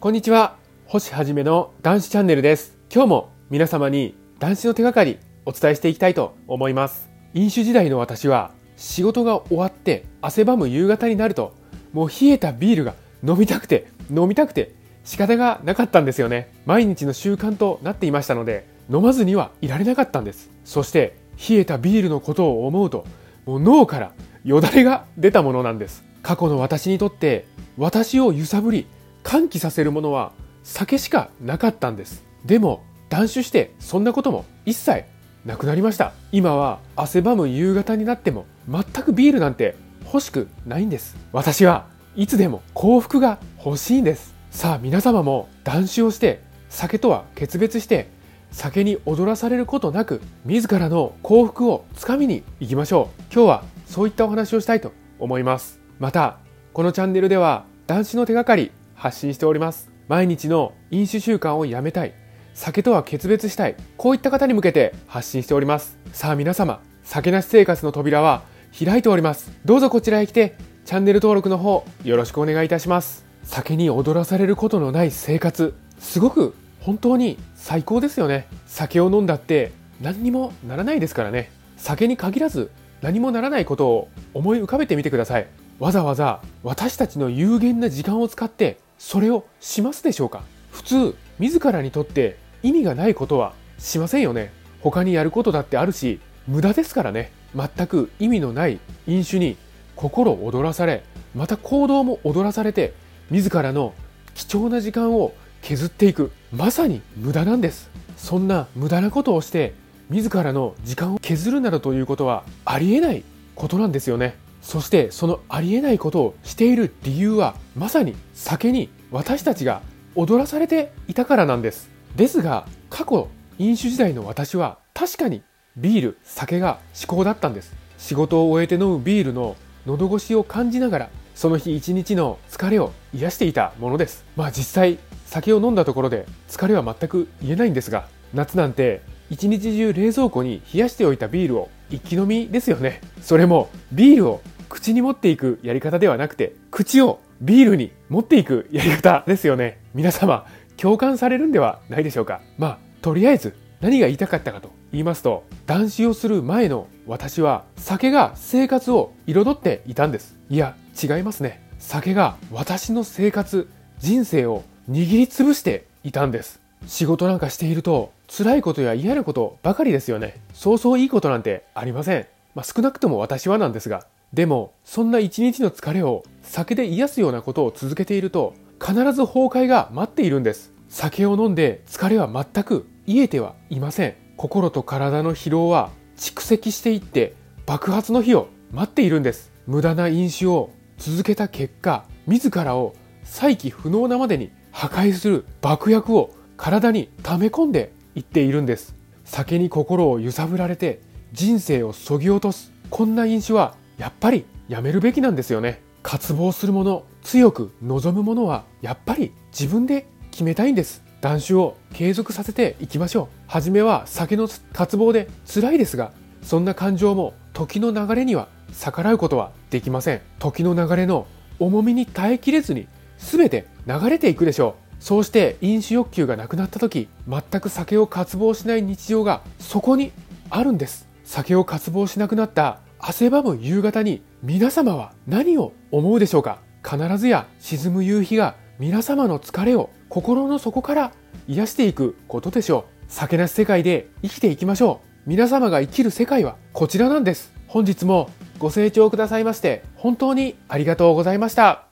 こんにちは。星はじめの男子チャンネルです。今日も皆様に男子の手がかりお伝えしていきたいと思います。飲酒時代の私は仕事が終わって汗ばむ夕方になるともう冷えたビールが飲みたくて飲みたくて仕方がなかったんですよね。毎日の習慣となっていましたので飲まずにはいられなかったんです。そして冷えたビールのことを思うともう脳からよだれが出たものなんです。過去の私にとって私を揺さぶり歓喜させるものは酒しかなかったんです。でも断酒してそんなことも一切なくなりました。今は汗ばむ夕方になっても全くビールなんて欲しくないんです。私はいつでも幸福が欲しいんです。さあ皆様も断酒をして酒とは決別して酒に踊らされることなく自らの幸福をつかみに行きましょう。今日はそういったお話をしたいと思います。またこのチャンネルでは男子の手がかり発信しております。毎日の飲酒習慣をやめたい。酒とは決別したい。こういった方に向けて発信しております。さあ皆様酒なし生活の扉は開いております。どうぞこちらへ来てチャンネル登録の方よろしくお願いいたします。酒に踊らされることのない生活。すごく本当に最高ですよね。酒を飲んだって何にもならないですからね。酒に限らず何もならないことを思い浮かべてみてください。わざわざ私たちの有限な時間を使ってそれをしますでしょうか？普通自らにとって意味がないことはしませんよね。他にやることだってあるし無駄ですからね。全く意味のない飲酒に心躍らされまた行動も踊らされて自らの貴重な時間を削っていく。まさに無駄なんです。そんな無駄なことをして自らの時間を削るなどということはありえないことなんですよね。そしてそのありえないことをしている理由はまさに酒に私たちが踊らされていたからなんです。ですが過去飲酒時代の私は確かにビール酒が至高だったんです。仕事を終えて飲むビールの喉越しを感じながらその日一日の疲れを癒していたものです。まあ実際酒を飲んだところで疲れは全く言えないんですが夏なんて一日中冷蔵庫に冷やしておいたビールを一気飲みですよね。それもビールを口に持っていくやり方ではなくて口をビールに持っていくやり方ですよね。皆様共感されるんではないでしょうか。まあとりあえず何が言いたかったかと言いますと断酒をする前の私は酒が生活を彩っていたんです。いや違いますね。酒が私の生活人生を握りつぶしていたんです。仕事なんかしていると辛いことや嫌なことばかりですよね。そうそういいことなんてありません、まあ、少なくとも私はなんですがでもそんな一日の疲れを酒で癒すようなことを続けていると必ず崩壊が待っているんです。酒を飲んで疲れは全く癒えてはいません。心と体の疲労は蓄積していって爆発の日を待っているんです。無駄な飲酒を続けた結果自らを再起不能なまでに破壊する爆薬を体に溜め込んでいっているんです。酒に心を揺さぶられて人生をそぎ落とす。こんな飲酒はやっぱりやめるべきなんですよね。渇望するもの強く望むものはやっぱり自分で決めたいんです。断酒を継続させていきましょう。初めは酒の渇望で辛いです。がそんな感情も時の流れには逆らうことはできません。時の流れの重みに耐えきれずに全て流れていくでしょう。そうして飲酒欲求がなくなった時全く酒を渇望しない日常がそこにあるんです。酒を渇望しなくなった汗ばむ夕方に皆様は何を思うでしょうか？必ずや沈む夕日が皆様の疲れを心の底から癒していくことでしょう。酒なし世界で生きていきましょう。皆様が生きる世界はこちらなんです。本日もご清聴くださいまして本当にありがとうございました。